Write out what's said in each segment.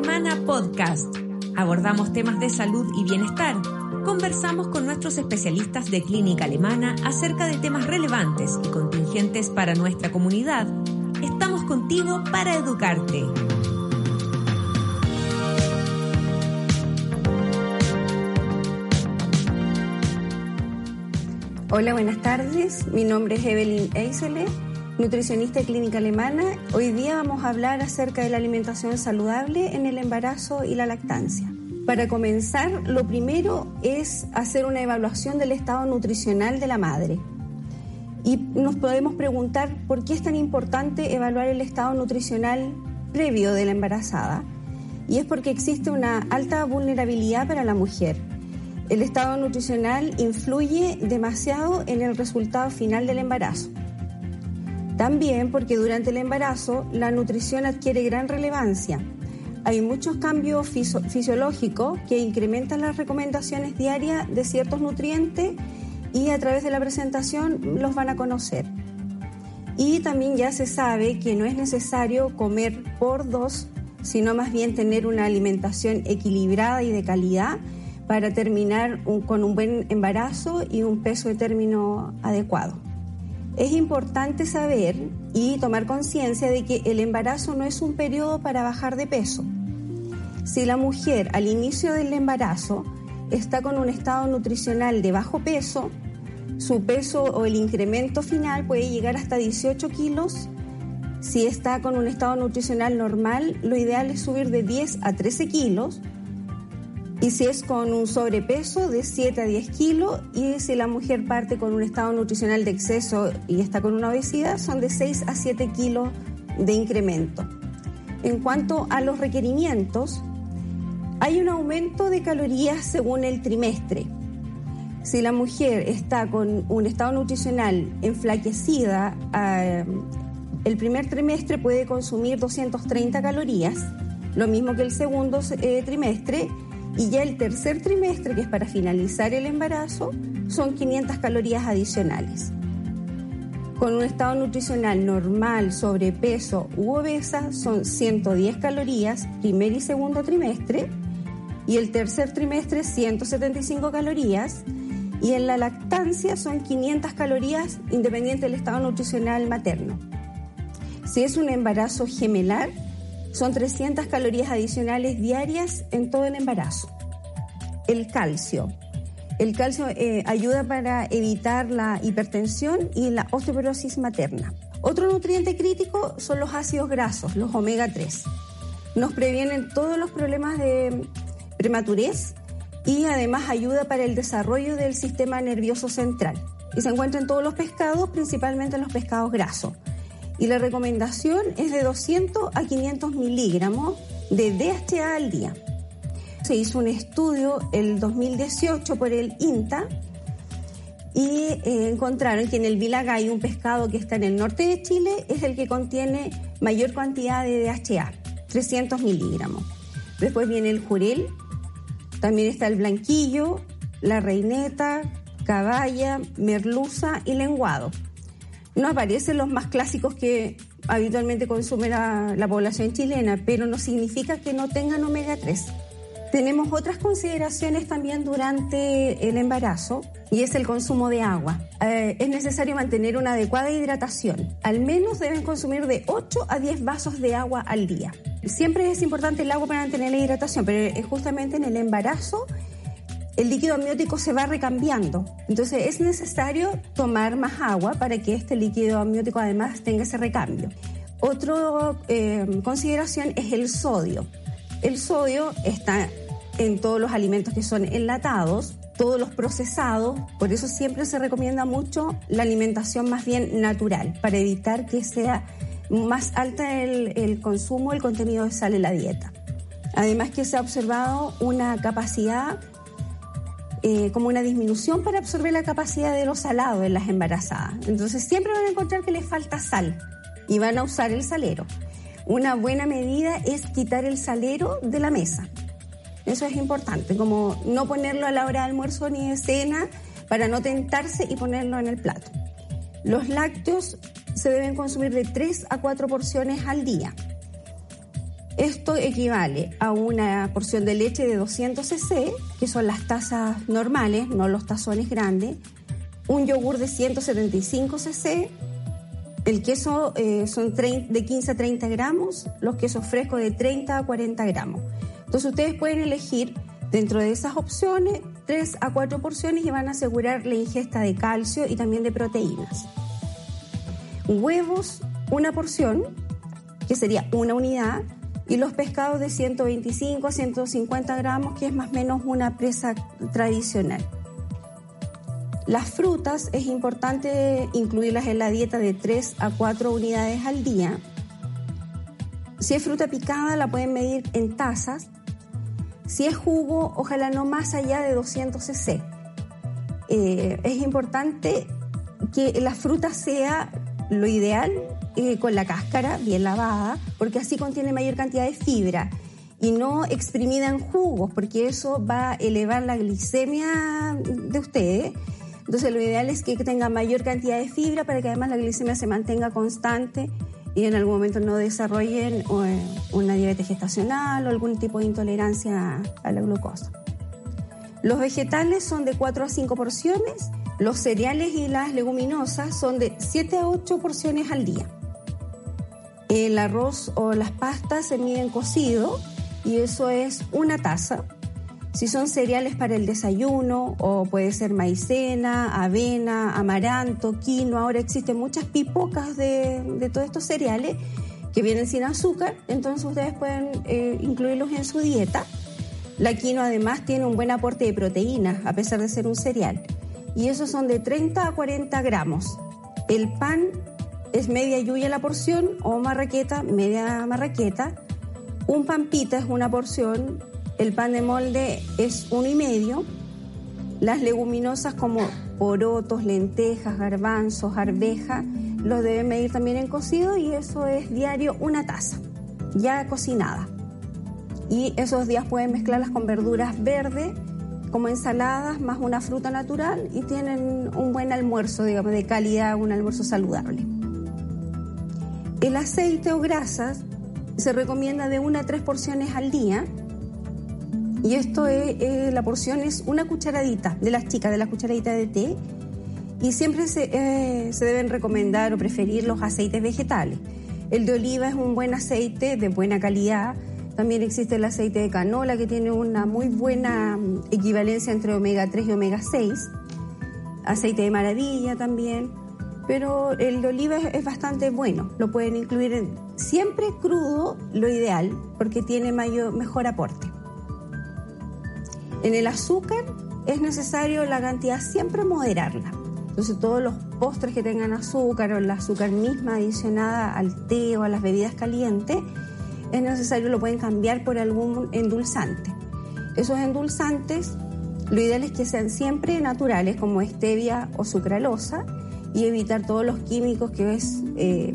Alemana Podcast. Abordamos temas de salud y bienestar. Conversamos con nuestros especialistas de clínica alemana acerca de temas relevantes y contingentes para nuestra comunidad. Estamos contigo para educarte. Hola, buenas tardes. Mi nombre es Evelyn Eisele, nutricionista clínica alemana. Hoy día vamos a hablar acerca de la alimentación saludable en el embarazo y la lactancia. Para comenzar, lo primero es hacer una evaluación del estado nutricional de la madre. Y nos podemos preguntar por qué es tan importante evaluar el estado nutricional previo de la embarazada. Y es porque existe una alta vulnerabilidad para la mujer el estado nutricional influye demasiado en el resultado final del embarazo. También porque durante el embarazo la nutrición adquiere gran relevancia. Hay muchos cambios fisiológicos que incrementan las recomendaciones diarias de ciertos nutrientes y a través de la presentación los van a conocer. Y también ya se sabe que no es necesario comer por dos, sino más bien tener una alimentación equilibrada y de calidad para terminar con un buen embarazo y un peso de término adecuado. Es importante saber y tomar conciencia de que el embarazo no es un periodo para bajar de peso. Si la mujer al inicio del embarazo está con un estado nutricional de bajo peso, su peso o el incremento final puede llegar hasta 18 kilos. Si está con un estado nutricional normal, lo ideal es subir de 10 a 13 kilos y si es con un sobrepeso de 7 a 10 kilos y si la mujer parte con un estado nutricional de exceso y está con una obesidad, son de 6 a 7 kilos de incremento. En cuanto a los requerimientos, hay un aumento de calorías según el trimestre. Si la mujer está con un estado nutricional enflaquecida, eh, el primer trimestre puede consumir 230 calorías, lo mismo que el segundo eh, trimestre, y ya el tercer trimestre, que es para finalizar el embarazo, son 500 calorías adicionales. Con un estado nutricional normal, sobrepeso u obesa, son 110 calorías primer y segundo trimestre. Y el tercer trimestre, 175 calorías. Y en la lactancia son 500 calorías independiente del estado nutricional materno. Si es un embarazo gemelar, son 300 calorías adicionales diarias en todo el embarazo. El calcio. El calcio eh, ayuda para evitar la hipertensión y la osteoporosis materna. Otro nutriente crítico son los ácidos grasos, los omega 3. Nos previenen todos los problemas de prematurez y además ayuda para el desarrollo del sistema nervioso central. Y se encuentra en todos los pescados, principalmente en los pescados grasos y la recomendación es de 200 a 500 miligramos de DHA al día. Se hizo un estudio el 2018 por el INTA y eh, encontraron que en el Vilagay, un pescado que está en el norte de Chile, es el que contiene mayor cantidad de DHA, 300 miligramos. Después viene el jurel, también está el blanquillo, la reineta, caballa, merluza y lenguado no aparecen los más clásicos que habitualmente consume la, población chilena, pero no significa que no tengan omega 3. Tenemos otras consideraciones también durante el embarazo y es el consumo de agua. Eh, es necesario mantener una adecuada hidratación. Al menos deben consumir de 8 a 10 vasos de agua al día. Siempre es importante el agua para mantener la hidratación, pero es justamente en el embarazo el líquido amniótico se va recambiando. Entonces es necesario tomar más agua para que este líquido amniótico además tenga ese recambio. Otra eh, consideración es el sodio. El sodio está en todos los alimentos que son enlatados, todos los procesados, por eso siempre se recomienda mucho la alimentación más bien natural, para evitar que sea más alta el, el consumo, el contenido de sal en la dieta. Además que se ha observado una capacidad eh, como una disminución para absorber la capacidad de los salados en las embarazadas. Entonces siempre van a encontrar que les falta sal y van a usar el salero. Una buena medida es quitar el salero de la mesa. Eso es importante, como no ponerlo a la hora de almuerzo ni de cena para no tentarse y ponerlo en el plato. Los lácteos se deben consumir de 3 a 4 porciones al día. Esto equivale a una porción de leche de 200 cc, que son las tazas normales, no los tazones grandes, un yogur de 175 cc, el queso eh, son de 15 a 30 gramos, los quesos frescos de 30 a 40 gramos. Entonces ustedes pueden elegir dentro de esas opciones 3 a 4 porciones y van a asegurar la ingesta de calcio y también de proteínas. Huevos, una porción, que sería una unidad, y los pescados de 125 a 150 gramos, que es más o menos una presa tradicional. Las frutas es importante incluirlas en la dieta de 3 a 4 unidades al día. Si es fruta picada, la pueden medir en tazas. Si es jugo, ojalá no más allá de 200 cc. Eh, es importante que la fruta sea lo ideal eh, con la cáscara bien lavada, porque así contiene mayor cantidad de fibra y no exprimida en jugos, porque eso va a elevar la glicemia de ustedes entonces lo ideal es que tenga mayor cantidad de fibra para que además la glicemia se mantenga constante y en algún momento no desarrollen eh, una diabetes gestacional o algún tipo de intolerancia a la glucosa. Los vegetales son de 4 a 5 porciones, los cereales y las leguminosas son de 7 a 8 porciones al día. El arroz o las pastas se miden cocido y eso es una taza si son cereales para el desayuno o puede ser maicena, avena, amaranto, quinoa. Ahora existen muchas pipocas de, todos estos cereales que vienen sin azúcar, entonces ustedes pueden eh, incluirlos en su dieta. La quinoa además tiene un buen aporte de proteínas, a pesar de ser un cereal. Y esos son de 30 a 40 gramos. El pan es media yuya la porción o marraqueta, media marraqueta. Un pampita es una porción el pan de molde es uno y medio. Las leguminosas como porotos, lentejas, garbanzos, arveja, los deben medir también en cocido y eso es diario una taza, ya cocinada. Y esos días pueden mezclarlas con verduras verdes, como ensaladas, más una fruta natural y tienen un buen almuerzo, digamos, de calidad, un almuerzo saludable. El aceite o grasas se recomienda de una a tres porciones al día y esto es, la porción es una cucharadita de las chicas, de la cucharadita de té. Y siempre se, eh, se deben recomendar o preferir los aceites vegetales. El de oliva es un buen aceite de buena calidad. También existe el aceite de canola que tiene una muy buena mm, equivalencia entre omega 3 y omega 6. Aceite de maravilla también. Pero el de oliva es, bastante bueno. Lo pueden incluir siempre crudo, lo ideal, porque tiene mayor, mejor aporte. En el azúcar es necesario la cantidad siempre moderarla. Entonces todos los postres que tengan azúcar o el azúcar misma adicionada al té o a las bebidas calientes, es necesario lo pueden cambiar por algún endulzante. Esos endulzantes, lo ideal es que sean siempre naturales como stevia o sucralosa y evitar todos los químicos que es eh,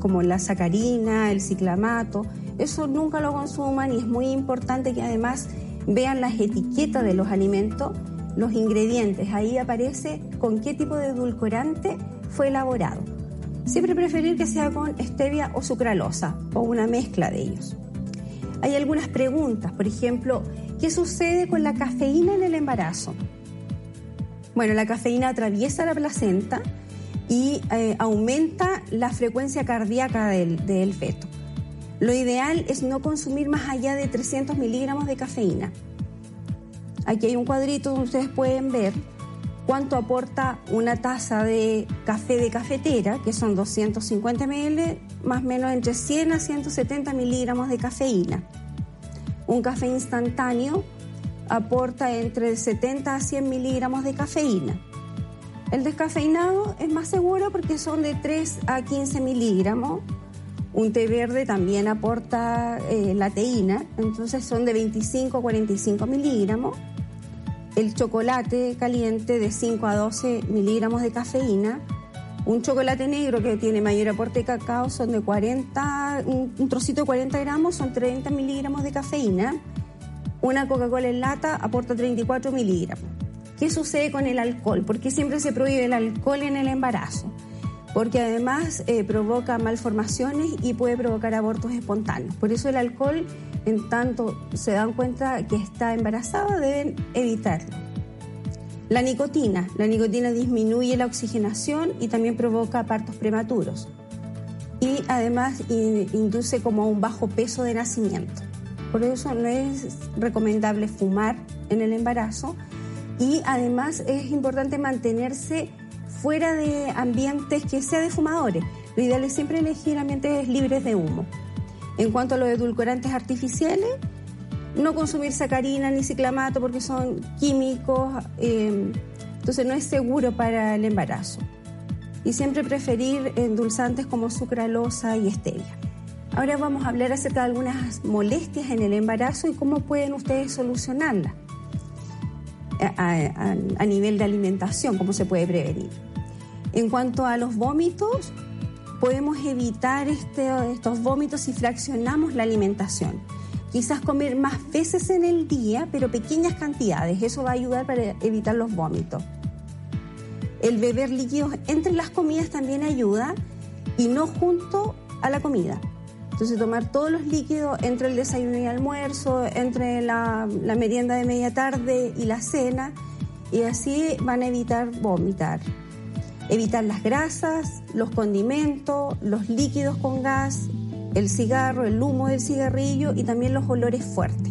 como la sacarina, el ciclamato. Eso nunca lo consuman y es muy importante que además vean las etiquetas de los alimentos, los ingredientes. Ahí aparece con qué tipo de edulcorante fue elaborado. Siempre preferir que sea con stevia o sucralosa o una mezcla de ellos. Hay algunas preguntas, por ejemplo, ¿qué sucede con la cafeína en el embarazo? Bueno, la cafeína atraviesa la placenta y eh, aumenta la frecuencia cardíaca del, del feto. Lo ideal es no consumir más allá de 300 miligramos de cafeína. Aquí hay un cuadrito donde ustedes pueden ver cuánto aporta una taza de café de cafetera, que son 250 ml, más o menos entre 100 a 170 miligramos de cafeína. Un café instantáneo aporta entre 70 a 100 miligramos de cafeína. El descafeinado es más seguro porque son de 3 a 15 miligramos un té verde también aporta eh, la entonces son de 25 a 45 miligramos. El chocolate caliente de 5 a 12 miligramos de cafeína. Un chocolate negro que tiene mayor aporte de cacao son de 40, un, trocito de 40 gramos son 30 miligramos de cafeína. Una Coca-Cola en lata aporta 34 miligramos. ¿Qué sucede con el alcohol? ¿Por qué siempre se prohíbe el alcohol en el embarazo? porque además eh, provoca malformaciones y puede provocar abortos espontáneos. Por eso el alcohol, en tanto se dan cuenta que está embarazada, deben evitarlo. La nicotina. La nicotina disminuye la oxigenación y también provoca partos prematuros. Y además induce como un bajo peso de nacimiento. Por eso no es recomendable fumar en el embarazo y además es importante mantenerse fuera de ambientes que sean de fumadores. Lo ideal es siempre elegir ambientes libres de humo. En cuanto a los edulcorantes artificiales, no consumir sacarina ni ciclamato porque son químicos, eh, entonces no es seguro para el embarazo. Y siempre preferir endulzantes como sucralosa y stevia. Ahora vamos a hablar acerca de algunas molestias en el embarazo y cómo pueden ustedes solucionarlas a, nivel de alimentación, cómo se puede prevenir. En cuanto a los vómitos, podemos evitar este, estos vómitos si fraccionamos la alimentación. Quizás comer más veces en el día, pero pequeñas cantidades. Eso va a ayudar para evitar los vómitos. El beber líquidos entre las comidas también ayuda y no junto a la comida. Entonces tomar todos los líquidos entre el desayuno y el almuerzo, entre la, la merienda de media tarde y la cena, y así van a evitar vomitar. Evitar las grasas, los condimentos, los líquidos con gas, el cigarro, el humo del cigarrillo y también los olores fuertes.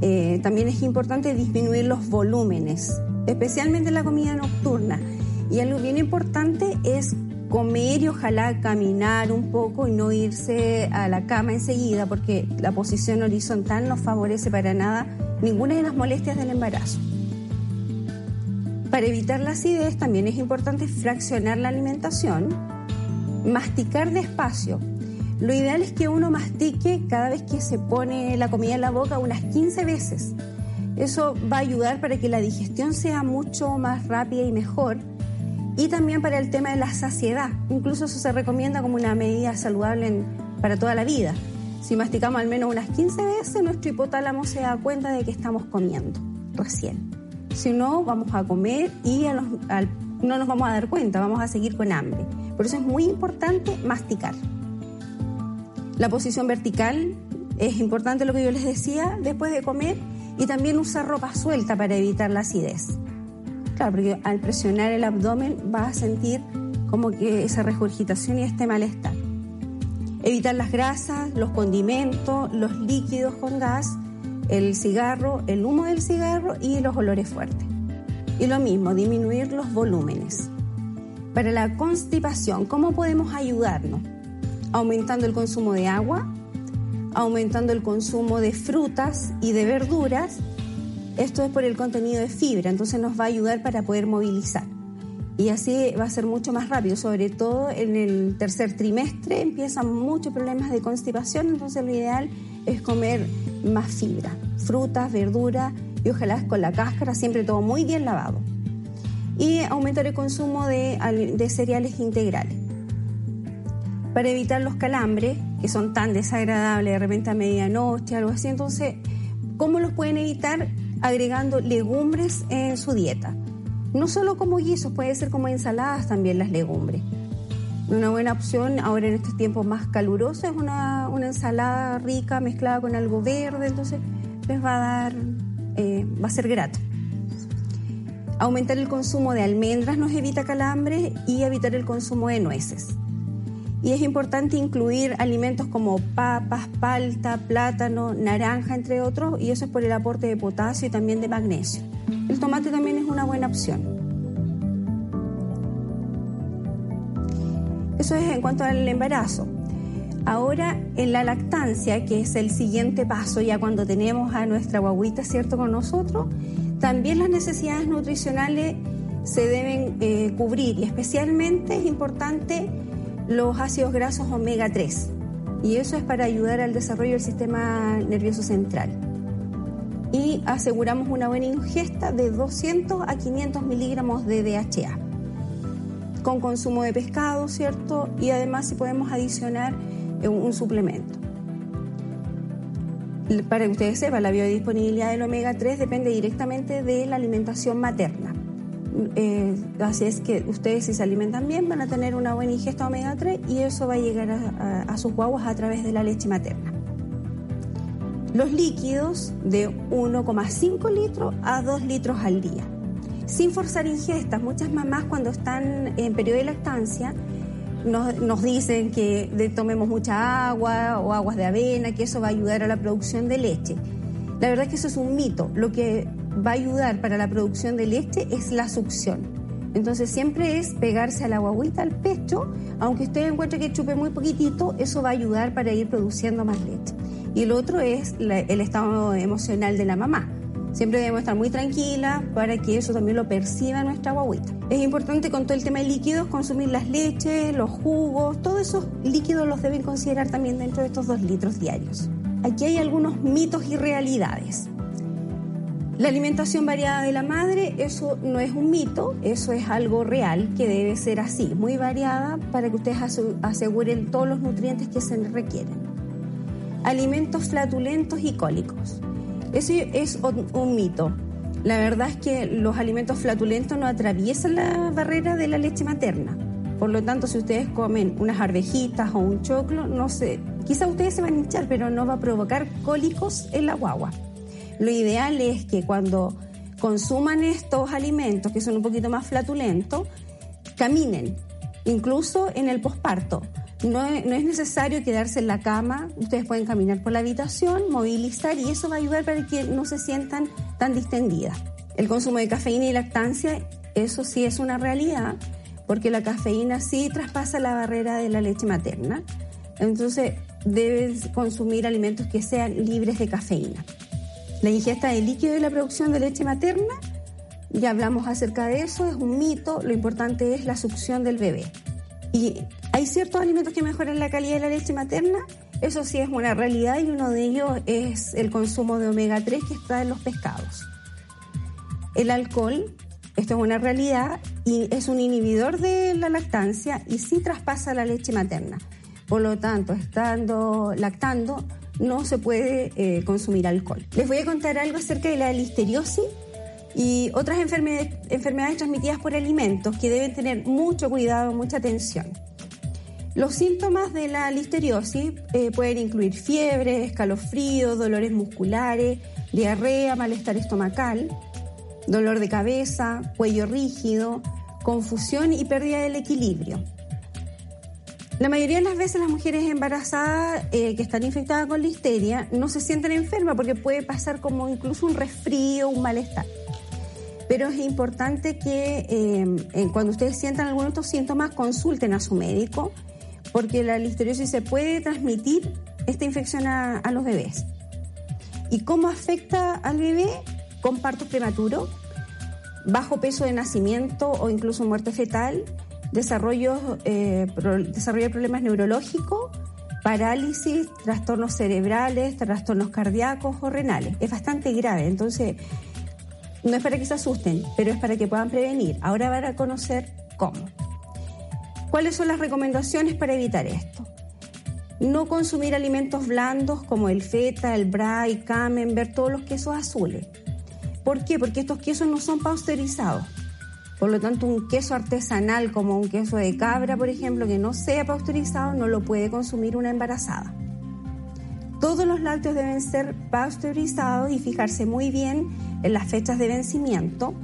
Eh, también es importante disminuir los volúmenes, especialmente en la comida nocturna. Y algo bien importante es comer y ojalá caminar un poco y no irse a la cama enseguida porque la posición horizontal no favorece para nada ninguna de las molestias del embarazo. Para evitar la acidez también es importante fraccionar la alimentación, masticar despacio. Lo ideal es que uno mastique cada vez que se pone la comida en la boca unas 15 veces. Eso va a ayudar para que la digestión sea mucho más rápida y mejor y también para el tema de la saciedad. Incluso eso se recomienda como una medida saludable para toda la vida. Si masticamos al menos unas 15 veces, nuestro hipotálamo se da cuenta de que estamos comiendo recién. Si no, vamos a comer y no nos vamos a dar cuenta, vamos a seguir con hambre. Por eso es muy importante masticar. La posición vertical es importante lo que yo les decía después de comer y también usar ropa suelta para evitar la acidez. Claro, porque al presionar el abdomen vas a sentir como que esa regurgitación y este malestar. Evitar las grasas, los condimentos, los líquidos con gas, el cigarro, el humo del cigarro y los olores fuertes. Y lo mismo, disminuir los volúmenes. Para la constipación, ¿cómo podemos ayudarnos? Aumentando el consumo de agua, aumentando el consumo de frutas y de verduras esto es por el contenido de fibra, entonces nos va a ayudar para poder movilizar. Y así va a ser mucho más rápido, sobre todo en el tercer trimestre empiezan muchos problemas de constipación, entonces lo ideal es comer más fibra, frutas, verduras y ojalá con la cáscara, siempre todo muy bien lavado. Y aumentar el consumo de, de cereales integrales. Para evitar los calambres, que son tan desagradables de repente a medianoche, algo así, entonces, ¿cómo los pueden evitar? agregando legumbres en su dieta. No solo como guisos, puede ser como ensaladas también las legumbres. Una buena opción ahora en estos tiempos más calurosos es una, ensalada rica mezclada con algo verde, entonces les va a dar, eh, va a ser grato. Aumentar el consumo de almendras nos evita calambres y evitar el consumo de nueces y es importante incluir alimentos como papas, palta, plátano, naranja, entre otros, y eso es por el aporte de potasio y también de magnesio. El tomate también es una buena opción. Eso es en cuanto al embarazo. Ahora, en la lactancia, que es el siguiente paso, ya cuando tenemos a nuestra guaguita, ¿cierto?, con nosotros, también las necesidades nutricionales se deben eh, cubrir y especialmente es importante los ácidos grasos omega 3 y eso es para ayudar al desarrollo del sistema nervioso central. Y aseguramos una buena ingesta de 200 a 500 miligramos de DHA con consumo de pescado, ¿cierto? Y además si podemos adicionar eh, un suplemento. Para que ustedes sepan, la biodisponibilidad del omega 3 depende directamente de la alimentación materna. Eh, así es que ustedes si se alimentan bien van a tener una buena ingesta omega 3 y eso va a llegar a, sus guaguas a través de la leche materna. Los líquidos de 1,5 litros a 2 litros al día. Sin forzar ingestas, muchas mamás cuando están en periodo de lactancia nos, dicen que tomemos mucha agua o aguas de avena, que eso va a ayudar a la producción de leche. La verdad es que eso es un mito. Lo que va a ayudar para la producción de leche es la succión. Entonces siempre es pegarse a la guaguita al pecho, aunque usted encuentre que chupe muy poquitito, eso va a ayudar para ir produciendo más leche. Y el otro es el estado emocional de la mamá. Siempre debemos estar muy tranquilas para que eso también lo perciba nuestra guaguita. Es importante con todo el tema de líquidos consumir las leches, los jugos, todos esos líquidos los deben considerar también dentro de estos dos litros diarios. Aquí hay algunos mitos y realidades. La alimentación variada de la madre, eso no es un mito, eso es algo real que debe ser así, muy variada para que ustedes aseguren todos los nutrientes que se requieren. Alimentos flatulentos y cólicos. Eso es un mito. La verdad es que los alimentos flatulentos no atraviesan la barrera de la leche materna. Por lo tanto, si ustedes comen unas arvejitas o un choclo, no sé, quizá ustedes se van a hinchar, pero no va a provocar cólicos en la guagua. Lo ideal es que cuando consuman estos alimentos que son un poquito más flatulentos, caminen, incluso en el posparto. No, no, es necesario quedarse en la cama, ustedes pueden caminar por la habitación, movilizar y eso va a ayudar para que no se sientan tan distendidas. El consumo de cafeína y lactancia, eso sí es una realidad, porque la cafeína sí traspasa la barrera de la leche materna. Entonces, debes consumir alimentos que sean libres de cafeína. La ingesta de líquido y la producción de leche materna, ya hablamos acerca de eso, es un mito, lo importante es la succión del bebé. Y hay ciertos alimentos que mejoran la calidad de la leche materna, eso sí es una realidad y uno de ellos es el consumo de omega 3 que está en los pescados. El alcohol, esto es una realidad y es un inhibidor de la lactancia y sí traspasa la leche materna. Por lo tanto, estando lactando, no se puede eh, consumir alcohol. Les voy a contar algo acerca de la listeriosis y otras enfermedades, transmitidas por alimentos que deben tener mucho cuidado, mucha atención. Los síntomas de la listeriosis eh, pueden incluir fiebre, escalofrío, dolores musculares, diarrea, malestar estomacal, dolor de cabeza, cuello rígido, confusión y pérdida del equilibrio. La mayoría de las veces las mujeres embarazadas eh, que están infectadas con listeria no se sienten enfermas porque puede pasar como incluso un resfrío, un malestar. Pero es importante que eh, cuando ustedes sientan algunos de estos síntomas consulten a su médico porque la listeriosis se puede transmitir esta infección a, los bebés. ¿Y cómo afecta al bebé? Con parto prematuro, bajo peso de nacimiento o incluso muerte fetal, desarrollo, eh, desarrollo de problemas neurológicos, parálisis, trastornos cerebrales, trastornos cardíacos o renales. Es bastante grave, entonces no es para que se asusten, pero es para que puedan prevenir. Ahora van a conocer cómo. ¿Cuáles son las recomendaciones para evitar esto? No consumir alimentos blandos como el feta, el brie, camembert, todos los quesos azules. ¿Por qué? Porque estos quesos no son pasteurizados. Por lo tanto, un queso artesanal como un queso de cabra, por ejemplo, que no sea pasteurizado, no lo puede consumir una embarazada. Todos los lácteos deben ser pasteurizados y fijarse muy bien en las fechas de vencimiento.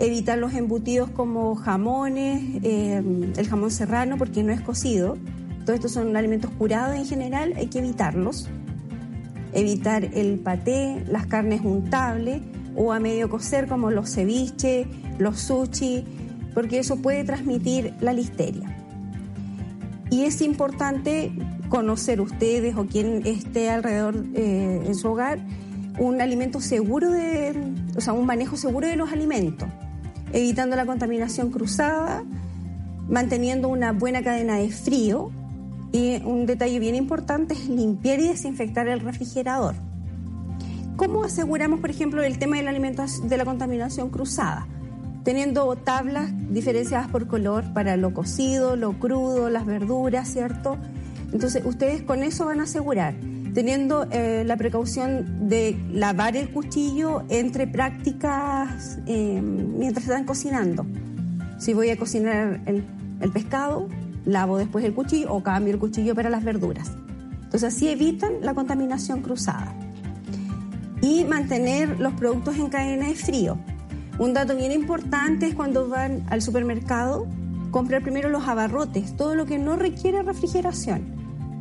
Evitar los embutidos como jamones, eh, el jamón serrano porque no es cocido. Todos estos son alimentos curados en general, hay que evitarlos. Evitar el paté, las carnes untables o a medio cocer como los ceviches, los sushi, porque eso puede transmitir la listeria. Y es importante conocer ustedes o quien esté alrededor eh, en su hogar un alimento seguro de, o sea, un manejo seguro de los alimentos, evitando la contaminación cruzada, manteniendo una buena cadena de frío y un detalle bien importante es limpiar y desinfectar el refrigerador. ¿Cómo aseguramos, por ejemplo, el tema de la, de la contaminación cruzada? Teniendo tablas diferenciadas por color para lo cocido, lo crudo, las verduras, ¿cierto? Entonces, ustedes con eso van a asegurar teniendo eh, la precaución de lavar el cuchillo entre prácticas eh, mientras están cocinando. Si voy a cocinar el, el, pescado, lavo después el cuchillo o cambio el cuchillo para las verduras. Entonces así evitan la contaminación cruzada. Y mantener los productos en cadena de frío. Un dato bien importante es cuando van al supermercado, comprar primero los abarrotes, todo lo que no requiere refrigeración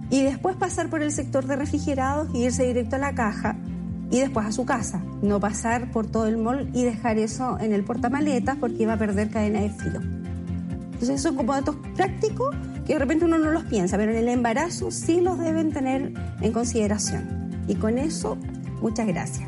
y después pasar por el sector de refrigerados e irse directo a la caja y después a su casa, no pasar por todo el mall y dejar eso en el portamaletas porque va a perder cadena de frío. Entonces son como datos prácticos que de repente uno no los piensa, pero en el embarazo sí los deben tener en consideración. Y con eso, muchas gracias.